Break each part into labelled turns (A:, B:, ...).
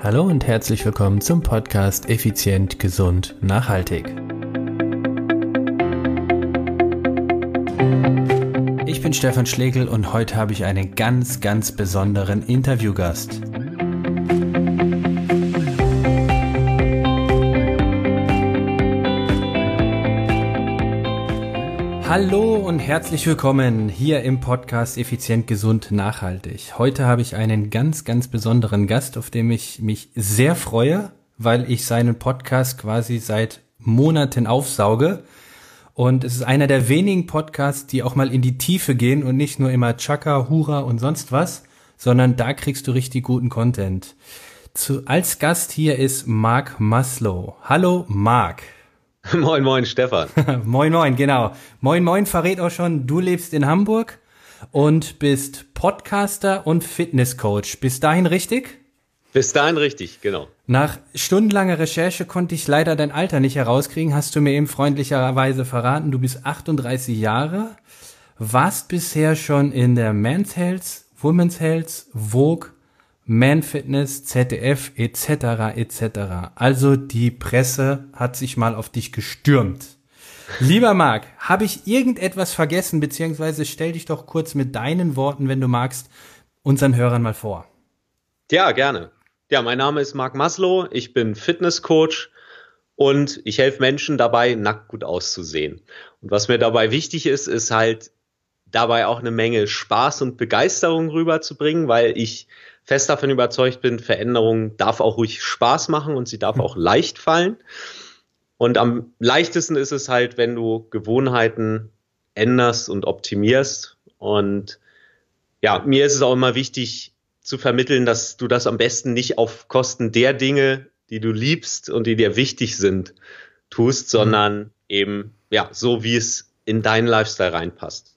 A: Hallo und herzlich willkommen zum Podcast Effizient, Gesund, Nachhaltig. Ich bin Stefan Schlegel und heute habe ich einen ganz, ganz besonderen Interviewgast. Hallo und herzlich willkommen hier im Podcast Effizient, Gesund, Nachhaltig. Heute habe ich einen ganz, ganz besonderen Gast, auf den ich mich sehr freue, weil ich seinen Podcast quasi seit Monaten aufsauge. Und es ist einer der wenigen Podcasts, die auch mal in die Tiefe gehen und nicht nur immer Chaka, Hura und sonst was, sondern da kriegst du richtig guten Content. Zu, als Gast hier ist Mark Maslow. Hallo Mark.
B: Moin, moin, Stefan.
A: moin, moin, genau. Moin, moin verrät auch schon, du lebst in Hamburg und bist Podcaster und Fitnesscoach. Bis dahin richtig?
B: Bis dahin richtig, genau.
A: Nach stundenlanger Recherche konnte ich leider dein Alter nicht herauskriegen, hast du mir eben freundlicherweise verraten. Du bist 38 Jahre, warst bisher schon in der Men's Health, Women's Health, Vogue, man Fitness, ZDF etc. etc. Also die Presse hat sich mal auf dich gestürmt. Lieber Marc, habe ich irgendetwas vergessen, beziehungsweise stell dich doch kurz mit deinen Worten, wenn du magst, unseren Hörern mal vor.
B: Ja, gerne. Ja, mein Name ist Marc Maslow, ich bin Fitnesscoach und ich helfe Menschen dabei, nackt gut auszusehen. Und was mir dabei wichtig ist, ist halt dabei auch eine Menge Spaß und Begeisterung rüberzubringen, weil ich fest davon überzeugt bin, Veränderung darf auch ruhig Spaß machen und sie darf hm. auch leicht fallen. Und am leichtesten ist es halt, wenn du Gewohnheiten änderst und optimierst. Und ja, mir ist es auch immer wichtig zu vermitteln, dass du das am besten nicht auf Kosten der Dinge, die du liebst und die dir wichtig sind, tust, hm. sondern eben, ja, so wie es in deinen Lifestyle reinpasst.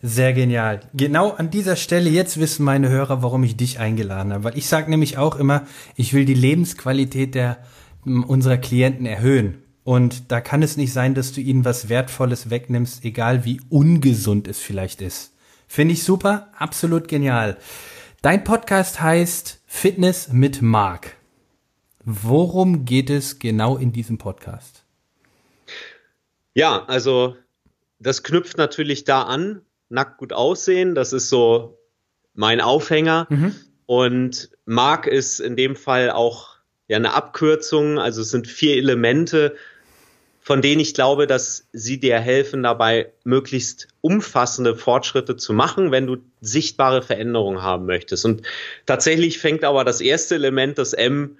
A: Sehr genial. Genau an dieser Stelle, jetzt wissen meine Hörer, warum ich dich eingeladen habe. Weil ich sage nämlich auch immer, ich will die Lebensqualität der unserer Klienten erhöhen. Und da kann es nicht sein, dass du ihnen was Wertvolles wegnimmst, egal wie ungesund es vielleicht ist. Finde ich super, absolut genial. Dein Podcast heißt Fitness mit Mark. Worum geht es genau in diesem Podcast?
B: Ja, also das knüpft natürlich da an, nackt gut aussehen. Das ist so mein Aufhänger. Mhm. Und Mark ist in dem Fall auch ja eine Abkürzung. Also es sind vier Elemente, von denen ich glaube, dass sie dir helfen, dabei möglichst umfassende Fortschritte zu machen, wenn du sichtbare Veränderungen haben möchtest. Und tatsächlich fängt aber das erste Element, das M,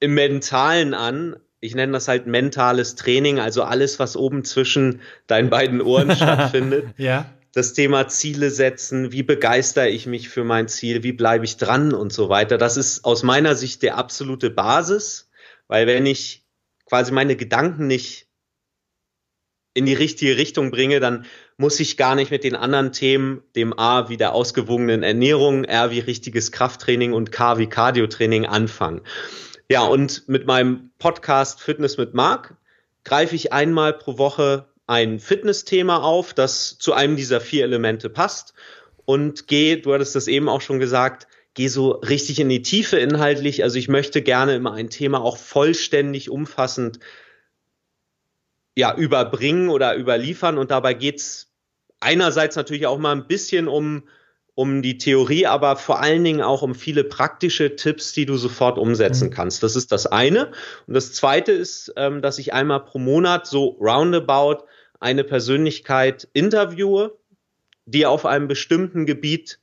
B: im Mentalen an ich nenne das halt mentales Training, also alles, was oben zwischen deinen beiden Ohren stattfindet.
A: ja
B: das Thema Ziele setzen, wie begeistere ich mich für mein Ziel, wie bleibe ich dran und so weiter. Das ist aus meiner Sicht der absolute Basis, weil wenn ich quasi meine Gedanken nicht in die richtige Richtung bringe, dann muss ich gar nicht mit den anderen Themen, dem A wie der ausgewogenen Ernährung, R wie richtiges Krafttraining und K wie Cardiotraining anfangen. Ja, und mit meinem Podcast Fitness mit Marc greife ich einmal pro Woche ein Fitnessthema auf, das zu einem dieser vier Elemente passt und geh, du hattest das eben auch schon gesagt, geh so richtig in die Tiefe inhaltlich. Also ich möchte gerne immer ein Thema auch vollständig, umfassend ja, überbringen oder überliefern und dabei geht's einerseits natürlich auch mal ein bisschen um um die Theorie, aber vor allen Dingen auch um viele praktische Tipps, die du sofort umsetzen mhm. kannst. Das ist das eine. Und das zweite ist, ähm, dass ich einmal pro Monat so roundabout eine Persönlichkeit interviewe, die auf einem bestimmten Gebiet,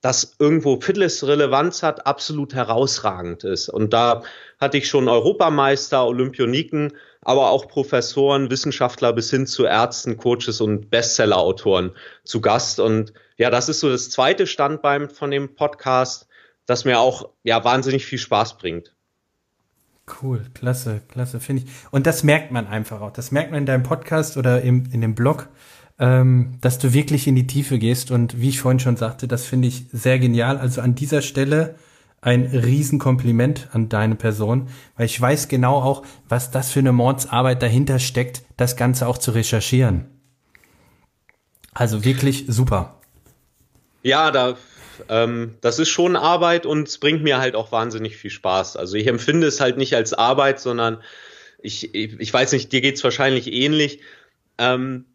B: das irgendwo Fitness-Relevanz hat, absolut herausragend ist. Und da hatte ich schon Europameister, Olympioniken, aber auch Professoren, Wissenschaftler bis hin zu Ärzten, Coaches und Bestseller-Autoren zu Gast. Und ja, das ist so das zweite Standbein von dem Podcast, das mir auch ja wahnsinnig viel Spaß bringt.
A: Cool, klasse, klasse, finde ich. Und das merkt man einfach auch. Das merkt man in deinem Podcast oder im, in dem Blog, ähm, dass du wirklich in die Tiefe gehst. Und wie ich vorhin schon sagte, das finde ich sehr genial. Also an dieser Stelle ein Riesenkompliment an deine Person, weil ich weiß genau auch, was das für eine Mordsarbeit dahinter steckt, das Ganze auch zu recherchieren. Also wirklich super.
B: Ja, da ähm, das ist schon Arbeit und es bringt mir halt auch wahnsinnig viel Spaß. Also ich empfinde es halt nicht als Arbeit, sondern ich, ich, ich weiß nicht, dir geht's wahrscheinlich ähnlich. Ähm,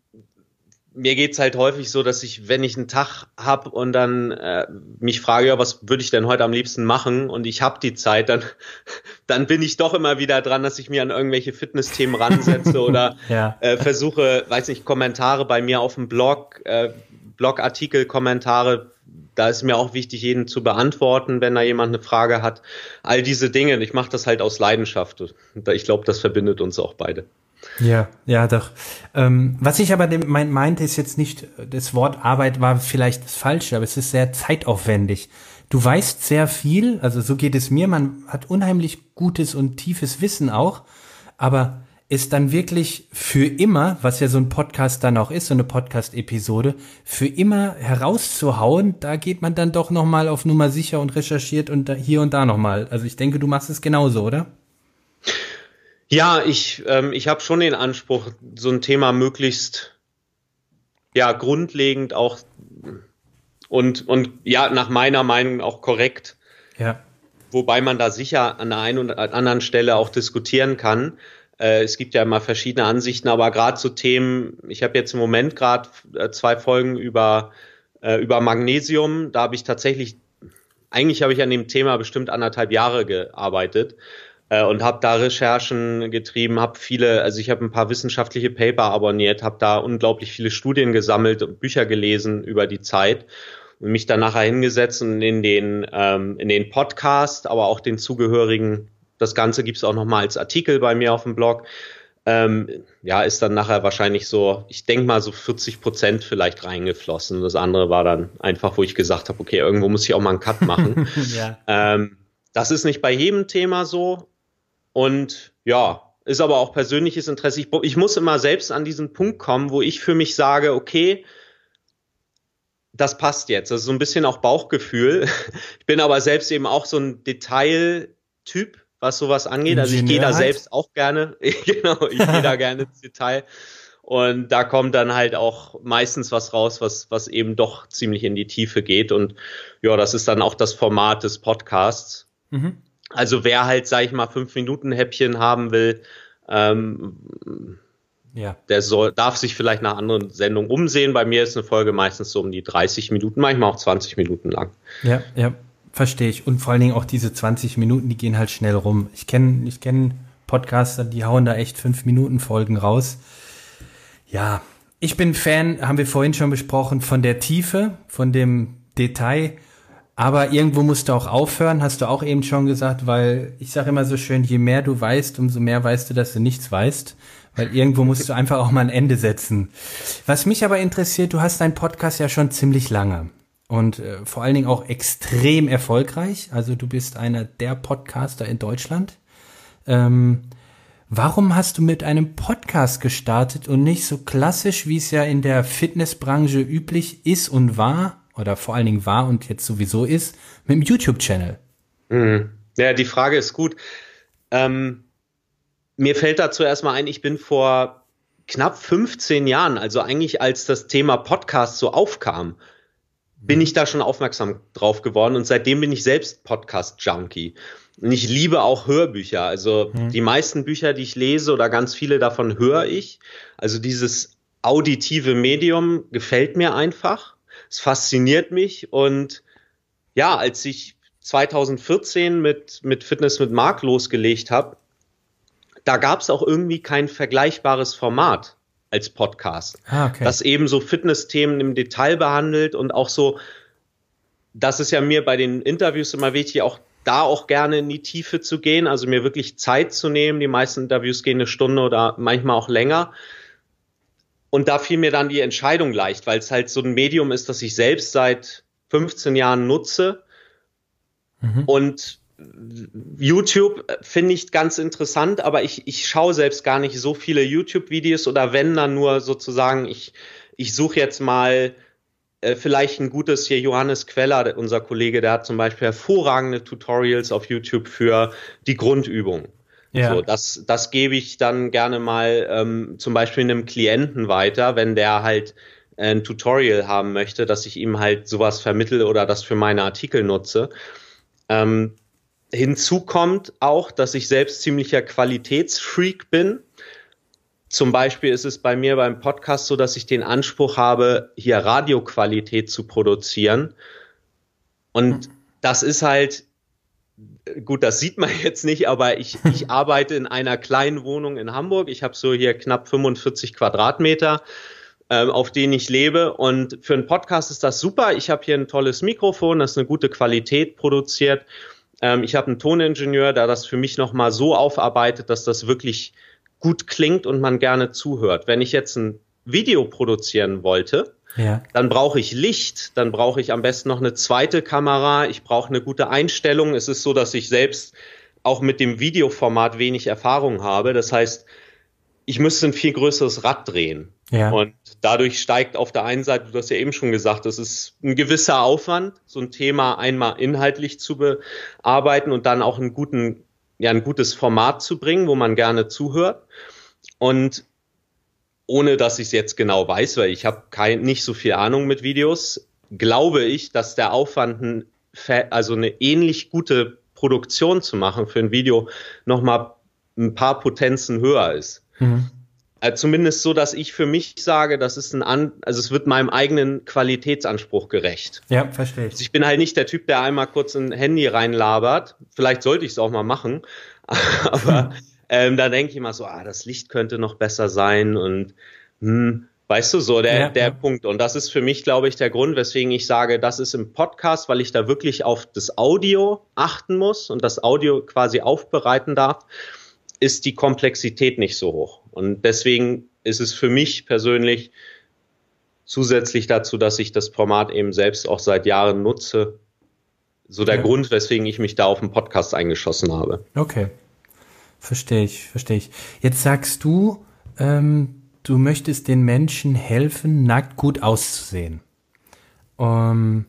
B: mir geht's halt häufig so, dass ich, wenn ich einen Tag hab und dann äh, mich frage, ja, was würde ich denn heute am liebsten machen und ich habe die Zeit, dann, dann bin ich doch immer wieder dran, dass ich mir an irgendwelche Fitnessthemen ransetze oder ja. äh, versuche, weiß nicht, Kommentare bei mir auf dem Blog, äh, Blogartikel, Kommentare, da ist mir auch wichtig, jeden zu beantworten, wenn da jemand eine Frage hat. All diese Dinge, ich mache das halt aus Leidenschaft. Ich glaube, das verbindet uns auch beide.
A: Ja, ja, doch. Ähm, was ich aber mein, meinte, ist jetzt nicht, das Wort Arbeit war vielleicht das Falsche, aber es ist sehr zeitaufwendig. Du weißt sehr viel, also so geht es mir, man hat unheimlich gutes und tiefes Wissen auch, aber ist dann wirklich für immer, was ja so ein Podcast dann auch ist, so eine Podcast-Episode, für immer herauszuhauen, da geht man dann doch nochmal auf Nummer sicher und recherchiert und da, hier und da nochmal. Also ich denke, du machst es genauso, oder?
B: Ja, ich, ähm, ich habe schon den Anspruch, so ein Thema möglichst ja grundlegend auch und und ja nach meiner Meinung auch korrekt. Ja. Wobei man da sicher an der einen oder anderen Stelle auch diskutieren kann. Äh, es gibt ja immer verschiedene Ansichten, aber gerade zu Themen, ich habe jetzt im Moment gerade äh, zwei Folgen über, äh, über Magnesium, da habe ich tatsächlich, eigentlich habe ich an dem Thema bestimmt anderthalb Jahre gearbeitet und habe da Recherchen getrieben, habe viele, also ich habe ein paar wissenschaftliche Paper abonniert, habe da unglaublich viele Studien gesammelt und Bücher gelesen über die Zeit und mich dann nachher hingesetzt und in den, ähm, in den Podcast, aber auch den zugehörigen das Ganze gibt es auch nochmal als Artikel bei mir auf dem Blog. Ähm, ja, ist dann nachher wahrscheinlich so, ich denke mal so 40 Prozent vielleicht reingeflossen. Das andere war dann einfach, wo ich gesagt habe, okay, irgendwo muss ich auch mal einen Cut machen. ja. ähm, das ist nicht bei jedem Thema so. Und ja, ist aber auch persönliches Interesse. Ich, ich muss immer selbst an diesen Punkt kommen, wo ich für mich sage, okay, das passt jetzt. Das ist so ein bisschen auch Bauchgefühl. Ich bin aber selbst eben auch so ein Detailtyp was sowas angeht. Also ich gehe da selbst auch gerne, genau, ich gehe da gerne ins Detail. Und da kommt dann halt auch meistens was raus, was, was eben doch ziemlich in die Tiefe geht. Und ja, das ist dann auch das Format des Podcasts. Mhm. Also wer halt, sag ich mal, fünf Minuten Häppchen haben will, ähm, ja. der soll, darf sich vielleicht nach anderen Sendungen umsehen. Bei mir ist eine Folge meistens so um die 30 Minuten, manchmal auch 20 Minuten lang.
A: Ja, ja. Verstehe ich. Und vor allen Dingen auch diese 20 Minuten, die gehen halt schnell rum. Ich kenne ich kenn Podcaster, die hauen da echt 5 Minuten Folgen raus. Ja, ich bin Fan, haben wir vorhin schon besprochen, von der Tiefe, von dem Detail. Aber irgendwo musst du auch aufhören, hast du auch eben schon gesagt, weil ich sage immer so schön, je mehr du weißt, umso mehr weißt du, dass du nichts weißt. Weil irgendwo musst du einfach auch mal ein Ende setzen. Was mich aber interessiert, du hast deinen Podcast ja schon ziemlich lange und äh, vor allen Dingen auch extrem erfolgreich. Also du bist einer der Podcaster in Deutschland. Ähm, warum hast du mit einem Podcast gestartet und nicht so klassisch, wie es ja in der Fitnessbranche üblich ist und war, oder vor allen Dingen war und jetzt sowieso ist, mit dem YouTube-Channel?
B: Mhm. Ja, die Frage ist gut. Ähm, mir fällt dazu erstmal ein, ich bin vor knapp 15 Jahren, also eigentlich als das Thema Podcast so aufkam, bin ich da schon aufmerksam drauf geworden und seitdem bin ich selbst Podcast-Junkie. Und ich liebe auch Hörbücher. Also mhm. die meisten Bücher, die ich lese oder ganz viele davon höre ich. Also dieses auditive Medium gefällt mir einfach. Es fasziniert mich und ja, als ich 2014 mit, mit Fitness mit Mark losgelegt habe, da gab es auch irgendwie kein vergleichbares Format als Podcast. Ah, okay. Das eben so Fitness-Themen im Detail behandelt und auch so, das ist ja mir bei den Interviews immer wichtig, auch da auch gerne in die Tiefe zu gehen, also mir wirklich Zeit zu nehmen. Die meisten Interviews gehen eine Stunde oder manchmal auch länger. Und da fiel mir dann die Entscheidung leicht, weil es halt so ein Medium ist, das ich selbst seit 15 Jahren nutze. Mhm. Und YouTube finde ich ganz interessant, aber ich, ich schaue selbst gar nicht so viele YouTube-Videos oder wenn dann nur sozusagen, ich, ich suche jetzt mal äh, vielleicht ein gutes hier Johannes Queller, unser Kollege, der hat zum Beispiel hervorragende Tutorials auf YouTube für die Grundübung. Ja. So, das, das gebe ich dann gerne mal ähm, zum Beispiel einem Klienten weiter, wenn der halt ein Tutorial haben möchte, dass ich ihm halt sowas vermittel oder das für meine Artikel nutze. Ähm, hinzu kommt auch, dass ich selbst ziemlicher Qualitätsfreak bin. Zum Beispiel ist es bei mir beim Podcast so, dass ich den Anspruch habe, hier Radioqualität zu produzieren. Und hm. das ist halt, gut, das sieht man jetzt nicht, aber ich, ich arbeite in einer kleinen Wohnung in Hamburg. Ich habe so hier knapp 45 Quadratmeter, äh, auf denen ich lebe. Und für einen Podcast ist das super. Ich habe hier ein tolles Mikrofon, das eine gute Qualität produziert. Ähm, ich habe einen Toningenieur, der das für mich nochmal so aufarbeitet, dass das wirklich gut klingt und man gerne zuhört. Wenn ich jetzt ein Video produzieren wollte, ja. dann brauche ich Licht, dann brauche ich am besten noch eine zweite Kamera, ich brauche eine gute Einstellung. Es ist so, dass ich selbst auch mit dem Videoformat wenig Erfahrung habe. Das heißt, ich müsste ein viel größeres Rad drehen. Ja. Und dadurch steigt auf der einen Seite, du hast ja eben schon gesagt, das ist ein gewisser Aufwand, so ein Thema einmal inhaltlich zu bearbeiten und dann auch einen guten, ja, ein gutes Format zu bringen, wo man gerne zuhört. Und ohne dass ich es jetzt genau weiß, weil ich habe nicht so viel Ahnung mit Videos, glaube ich, dass der Aufwand, ein, also eine ähnlich gute Produktion zu machen für ein Video, nochmal ein paar Potenzen höher ist. Mhm. Also zumindest so, dass ich für mich sage, das ist ein An also es wird meinem eigenen Qualitätsanspruch gerecht.
A: Ja, verstehe ich.
B: Also ich bin halt nicht der Typ, der einmal kurz ein Handy reinlabert. Vielleicht sollte ich es auch mal machen, aber ähm, da denke ich immer so, ah, das Licht könnte noch besser sein und hm, weißt du so der ja, der ja. Punkt und das ist für mich, glaube ich, der Grund, weswegen ich sage, das ist im Podcast, weil ich da wirklich auf das Audio achten muss und das Audio quasi aufbereiten darf ist die Komplexität nicht so hoch. Und deswegen ist es für mich persönlich zusätzlich dazu, dass ich das Format eben selbst auch seit Jahren nutze, so der ja. Grund, weswegen ich mich da auf den Podcast eingeschossen habe.
A: Okay. Verstehe ich, verstehe ich. Jetzt sagst du, ähm, du möchtest den Menschen helfen, nackt gut auszusehen. Ähm,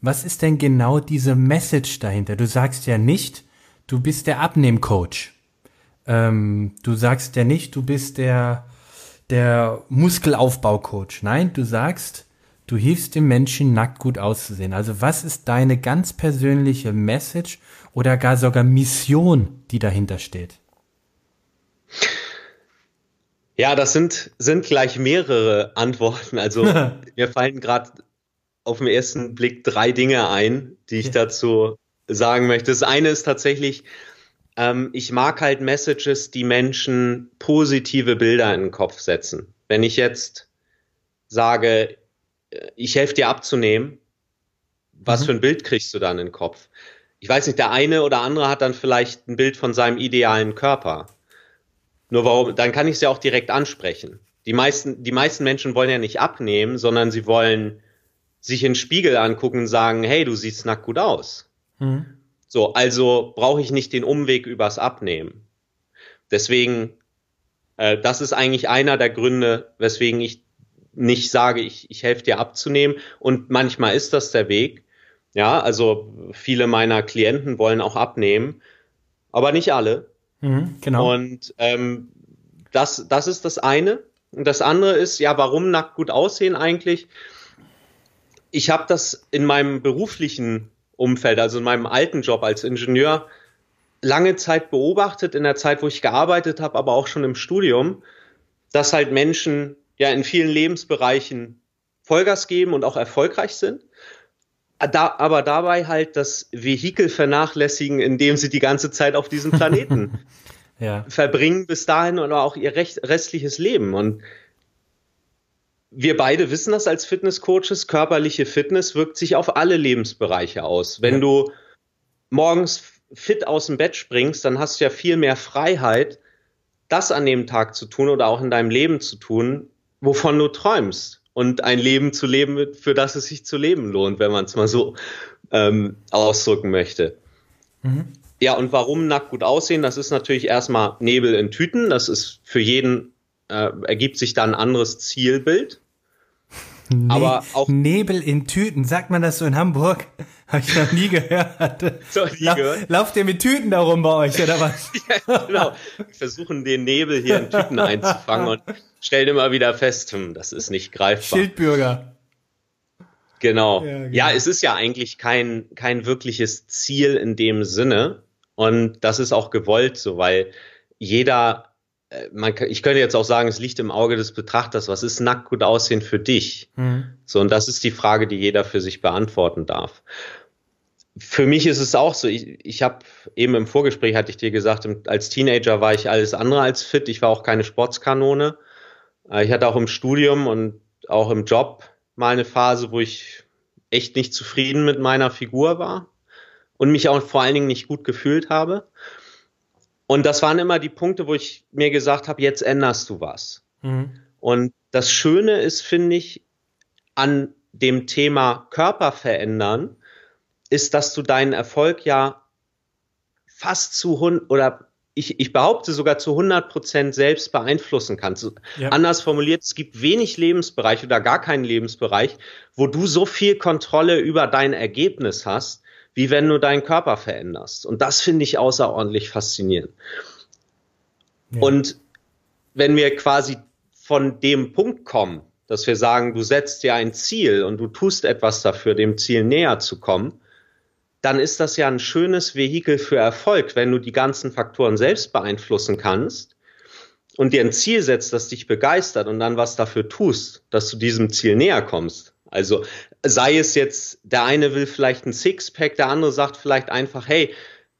A: was ist denn genau diese Message dahinter? Du sagst ja nicht, du bist der Abnehmcoach. Ähm, du sagst ja nicht, du bist der, der Muskelaufbaucoach. Nein, du sagst, du hilfst dem Menschen nackt gut auszusehen. Also was ist deine ganz persönliche Message oder gar sogar Mission, die dahinter steht?
B: Ja, das sind, sind gleich mehrere Antworten. Also mir fallen gerade auf den ersten Blick drei Dinge ein, die ich dazu sagen möchte. Das eine ist tatsächlich, ähm, ich mag halt Messages, die Menschen positive Bilder in den Kopf setzen. Wenn ich jetzt sage, äh, ich helfe dir abzunehmen, was mhm. für ein Bild kriegst du dann in den Kopf? Ich weiß nicht, der eine oder andere hat dann vielleicht ein Bild von seinem idealen Körper. Nur warum, dann kann ich es ja auch direkt ansprechen. Die meisten, die meisten Menschen wollen ja nicht abnehmen, sondern sie wollen sich in den Spiegel angucken und sagen, hey, du siehst nackt gut aus. Mhm. So, also brauche ich nicht den Umweg übers Abnehmen. Deswegen, äh, das ist eigentlich einer der Gründe, weswegen ich nicht sage, ich, ich helfe dir abzunehmen. Und manchmal ist das der Weg. Ja, also viele meiner Klienten wollen auch abnehmen, aber nicht alle. Mhm, genau. Und ähm, das, das ist das eine. Und das andere ist, ja, warum nackt gut aussehen eigentlich? Ich habe das in meinem beruflichen Umfeld, also in meinem alten Job als Ingenieur, lange Zeit beobachtet, in der Zeit, wo ich gearbeitet habe, aber auch schon im Studium, dass halt Menschen ja in vielen Lebensbereichen Vollgas geben und auch erfolgreich sind, da, aber dabei halt das Vehikel vernachlässigen, indem sie die ganze Zeit auf diesem Planeten ja. verbringen, bis dahin oder auch ihr recht, restliches Leben. Und wir beide wissen das als Fitnesscoaches, körperliche Fitness wirkt sich auf alle Lebensbereiche aus. Wenn ja. du morgens fit aus dem Bett springst, dann hast du ja viel mehr Freiheit, das an dem Tag zu tun oder auch in deinem Leben zu tun, wovon du träumst. Und ein Leben zu leben, für das es sich zu leben lohnt, wenn man es mal so ähm, ausdrücken möchte. Mhm. Ja, und warum nackt gut aussehen? Das ist natürlich erstmal Nebel in Tüten. Das ist für jeden äh, ergibt sich da ein anderes Zielbild.
A: Ne aber auch Nebel in Tüten, sagt man das so in Hamburg? Habe ich noch nie gehört. So, nie La gehört. Lauft ihr mit Tüten darum bei euch oder was?
B: ja, genau. Wir versuchen den Nebel hier in Tüten einzufangen und stellen immer wieder fest, hm, das ist nicht greifbar.
A: Schildbürger.
B: Genau. Ja, genau. ja, es ist ja eigentlich kein, kein wirkliches Ziel in dem Sinne. Und das ist auch gewollt so, weil jeder, man, ich könnte jetzt auch sagen, es liegt im Auge des Betrachters, was ist nackt gut aussehen für dich? Mhm. So, und das ist die Frage, die jeder für sich beantworten darf. Für mich ist es auch so, ich, ich habe eben im Vorgespräch, hatte ich dir gesagt, als Teenager war ich alles andere als fit, ich war auch keine Sportskanone. Äh, ich hatte auch im Studium und auch im Job mal eine Phase, wo ich echt nicht zufrieden mit meiner Figur war und mich auch vor allen Dingen nicht gut gefühlt habe. Und das waren immer die Punkte, wo ich mir gesagt habe, jetzt änderst du was. Mhm. Und das Schöne ist, finde ich, an dem Thema Körper verändern, ist, dass du deinen Erfolg ja fast zu hund oder ich, ich behaupte sogar zu 100 Prozent selbst beeinflussen kannst. Ja. Anders formuliert, es gibt wenig Lebensbereich oder gar keinen Lebensbereich, wo du so viel Kontrolle über dein Ergebnis hast, wie wenn du deinen Körper veränderst. Und das finde ich außerordentlich faszinierend. Ja. Und wenn wir quasi von dem Punkt kommen, dass wir sagen, du setzt dir ein Ziel und du tust etwas dafür, dem Ziel näher zu kommen, dann ist das ja ein schönes Vehikel für Erfolg, wenn du die ganzen Faktoren selbst beeinflussen kannst und dir ein Ziel setzt, das dich begeistert und dann was dafür tust, dass du diesem Ziel näher kommst. Also sei es jetzt, der eine will vielleicht ein Sixpack, der andere sagt vielleicht einfach, hey,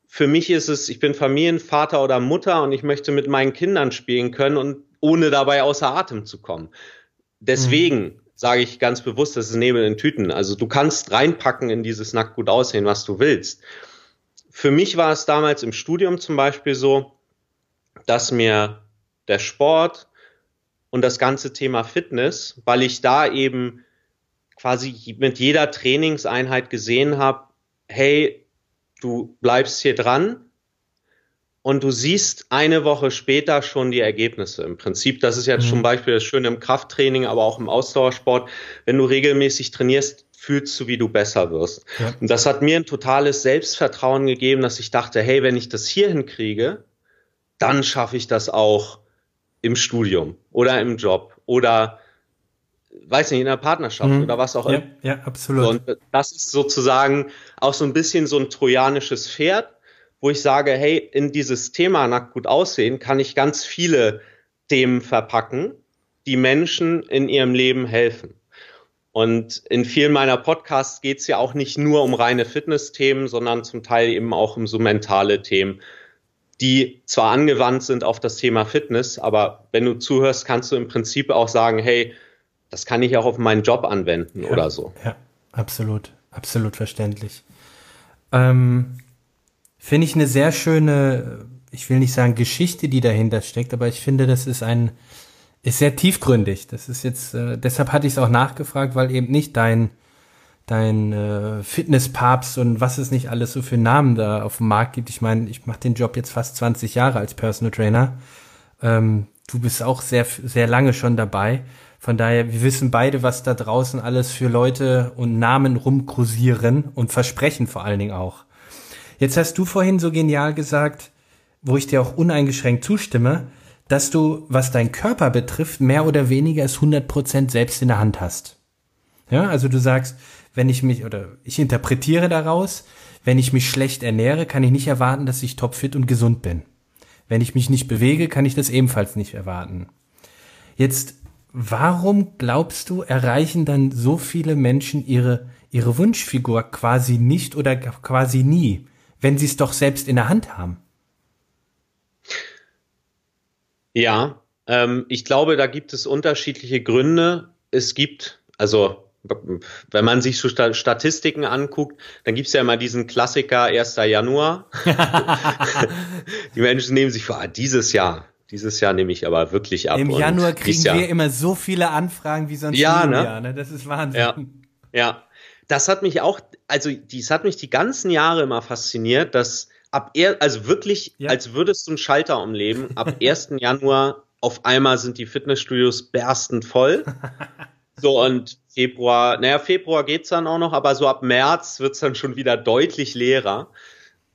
B: für mich ist es, ich bin Familienvater oder Mutter und ich möchte mit meinen Kindern spielen können und ohne dabei außer Atem zu kommen. Deswegen mhm sage ich ganz bewusst, das ist Nebel in Tüten. Also du kannst reinpacken in dieses nackt gut aussehen, was du willst. Für mich war es damals im Studium zum Beispiel so, dass mir der Sport und das ganze Thema Fitness, weil ich da eben quasi mit jeder Trainingseinheit gesehen habe, hey, du bleibst hier dran, und du siehst eine Woche später schon die Ergebnisse. Im Prinzip, das ist jetzt mhm. zum Beispiel das Schöne im Krafttraining, aber auch im Ausdauersport. Wenn du regelmäßig trainierst, fühlst du, wie du besser wirst. Ja. Und das hat mir ein totales Selbstvertrauen gegeben, dass ich dachte, hey, wenn ich das hier hinkriege, dann schaffe ich das auch im Studium oder im Job oder weiß nicht, in der Partnerschaft mhm. oder was auch
A: immer. Ja, ja, absolut.
B: Und das ist sozusagen auch so ein bisschen so ein trojanisches Pferd, wo ich sage, hey, in dieses Thema nackt gut aussehen kann ich ganz viele Themen verpacken, die Menschen in ihrem Leben helfen. Und in vielen meiner Podcasts geht es ja auch nicht nur um reine Fitness-Themen, sondern zum Teil eben auch um so mentale Themen, die zwar angewandt sind auf das Thema Fitness, aber wenn du zuhörst, kannst du im Prinzip auch sagen, hey, das kann ich auch auf meinen Job anwenden
A: ja,
B: oder so.
A: Ja, absolut, absolut verständlich. Ähm, finde ich eine sehr schöne, ich will nicht sagen Geschichte, die dahinter steckt, aber ich finde, das ist ein, ist sehr tiefgründig. Das ist jetzt, äh, deshalb hatte ich es auch nachgefragt, weil eben nicht dein, dein äh, Fitnesspapst und was es nicht alles so für Namen da auf dem Markt gibt. Ich meine, ich mache den Job jetzt fast 20 Jahre als Personal Trainer. Ähm, du bist auch sehr, sehr lange schon dabei. Von daher, wir wissen beide, was da draußen alles für Leute und Namen rumkursieren und versprechen vor allen Dingen auch. Jetzt hast du vorhin so genial gesagt, wo ich dir auch uneingeschränkt zustimme, dass du, was dein Körper betrifft, mehr oder weniger es 100% selbst in der Hand hast. Ja, also du sagst, wenn ich mich, oder ich interpretiere daraus, wenn ich mich schlecht ernähre, kann ich nicht erwarten, dass ich topfit und gesund bin. Wenn ich mich nicht bewege, kann ich das ebenfalls nicht erwarten. Jetzt, warum glaubst du, erreichen dann so viele Menschen ihre, ihre Wunschfigur quasi nicht oder quasi nie? wenn sie es doch selbst in der Hand haben?
B: Ja, ähm, ich glaube, da gibt es unterschiedliche Gründe. Es gibt, also wenn man sich so Statistiken anguckt, dann gibt es ja immer diesen Klassiker 1. Januar. Die Menschen nehmen sich vor, ah, dieses Jahr, dieses Jahr nehme ich aber wirklich ab.
A: Im Januar kriegen wir immer so viele Anfragen wie sonst
B: ja, nie ne? Jahr,
A: ne? Das ist Wahnsinn.
B: Ja, ja das hat mich auch, also dies hat mich die ganzen Jahre immer fasziniert, dass ab er, also wirklich, ja. als würdest du einen Schalter umleben, ab 1. Januar auf einmal sind die Fitnessstudios berstend voll. So, und Februar, naja, Februar geht's dann auch noch, aber so ab März wird's dann schon wieder deutlich leerer.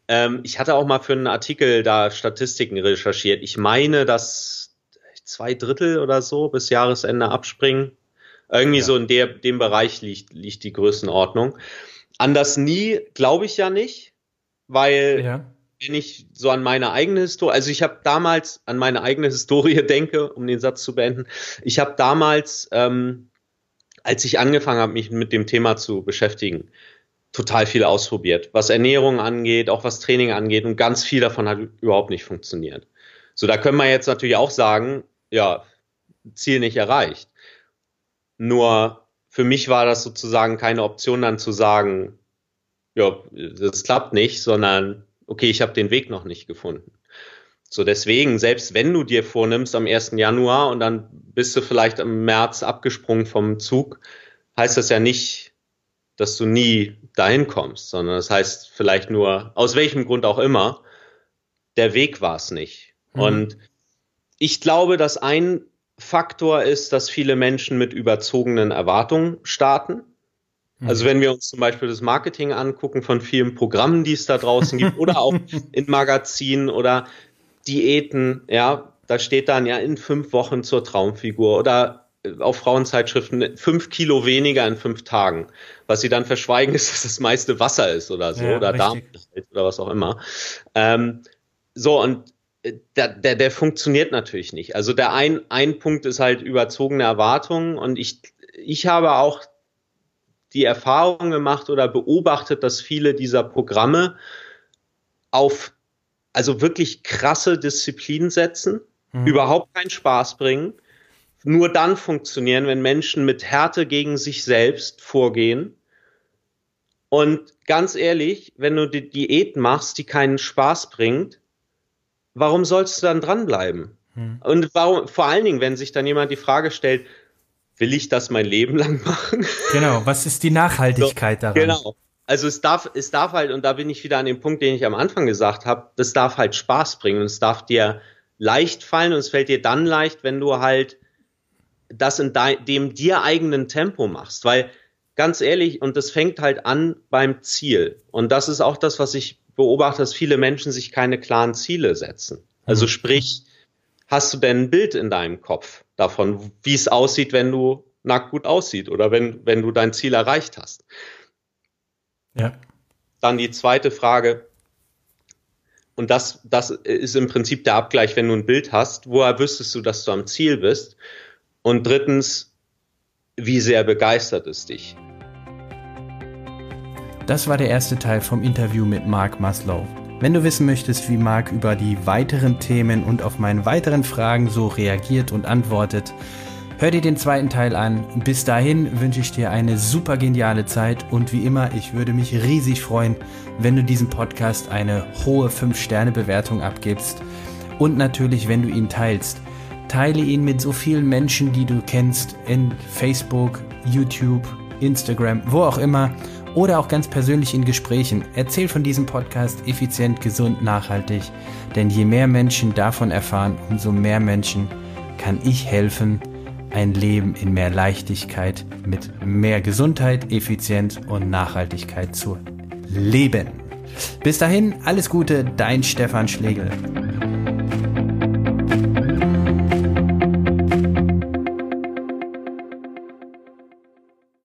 B: Ähm, ich hatte auch mal für einen Artikel da Statistiken recherchiert. Ich meine, dass zwei Drittel oder so bis Jahresende abspringen. Irgendwie ja. so in der, dem Bereich liegt, liegt die Größenordnung. An das nie glaube ich ja nicht, weil ja. wenn ich so an meine eigene Historie, also ich habe damals an meine eigene Historie denke, um den Satz zu beenden, ich habe damals, ähm, als ich angefangen habe, mich mit dem Thema zu beschäftigen, total viel ausprobiert, was Ernährung angeht, auch was Training angeht und ganz viel davon hat überhaupt nicht funktioniert. So, da können wir jetzt natürlich auch sagen, ja, Ziel nicht erreicht. Nur für mich war das sozusagen keine Option dann zu sagen, ja, das klappt nicht, sondern okay, ich habe den Weg noch nicht gefunden. So deswegen, selbst wenn du dir vornimmst am 1. Januar und dann bist du vielleicht im März abgesprungen vom Zug, heißt das ja nicht, dass du nie dahin kommst, sondern das heißt vielleicht nur, aus welchem Grund auch immer, der Weg war es nicht. Mhm. Und ich glaube, dass ein Faktor ist, dass viele Menschen mit überzogenen Erwartungen starten. Mhm. Also wenn wir uns zum Beispiel das Marketing angucken von vielen Programmen, die es da draußen gibt, oder auch in Magazinen oder Diäten, ja, da steht dann ja in fünf Wochen zur Traumfigur oder auf Frauenzeitschriften fünf Kilo weniger in fünf Tagen. Was sie dann verschweigen, ist, dass das meiste Wasser ist oder so, ja, oder Darm oder was auch immer. Ähm, so, und der, der, der funktioniert natürlich nicht. Also der ein, ein Punkt ist halt überzogene Erwartungen und ich, ich habe auch die Erfahrung gemacht oder beobachtet, dass viele dieser Programme auf also wirklich krasse Disziplinen setzen, mhm. überhaupt keinen Spaß bringen, nur dann funktionieren, wenn Menschen mit Härte gegen sich selbst vorgehen. Und ganz ehrlich, wenn du die Diät machst, die keinen Spaß bringt, warum sollst du dann dranbleiben? Hm. Und warum, vor allen Dingen, wenn sich dann jemand die Frage stellt, will ich das mein Leben lang machen?
A: Genau, was ist die Nachhaltigkeit so, daran? Genau.
B: Also es darf, es darf halt, und da bin ich wieder an dem Punkt, den ich am Anfang gesagt habe, das darf halt Spaß bringen und es darf dir leicht fallen und es fällt dir dann leicht, wenn du halt das in dem dir eigenen Tempo machst. Weil ganz ehrlich, und das fängt halt an beim Ziel. Und das ist auch das, was ich beobachte, dass viele Menschen sich keine klaren Ziele setzen. Also mhm. sprich, hast du denn ein Bild in deinem Kopf davon, wie es aussieht, wenn du nackt gut aussieht oder wenn, wenn du dein Ziel erreicht hast? Ja. Dann die zweite Frage, und das, das ist im Prinzip der Abgleich, wenn du ein Bild hast, woher wüsstest du, dass du am Ziel bist? Und drittens, wie sehr begeistert es dich?
A: Das war der erste Teil vom Interview mit Mark Maslow. Wenn du wissen möchtest, wie Mark über die weiteren Themen und auf meine weiteren Fragen so reagiert und antwortet, hör dir den zweiten Teil an. Bis dahin wünsche ich dir eine super geniale Zeit und wie immer, ich würde mich riesig freuen, wenn du diesem Podcast eine hohe 5-Sterne-Bewertung abgibst und natürlich, wenn du ihn teilst. Teile ihn mit so vielen Menschen, die du kennst, in Facebook, YouTube, Instagram, wo auch immer oder auch ganz persönlich in Gesprächen. Erzähl von diesem Podcast effizient, gesund, nachhaltig. Denn je mehr Menschen davon erfahren, umso mehr Menschen kann ich helfen, ein Leben in mehr Leichtigkeit mit mehr Gesundheit, Effizienz und Nachhaltigkeit zu leben. Bis dahin, alles Gute, dein Stefan Schlegel.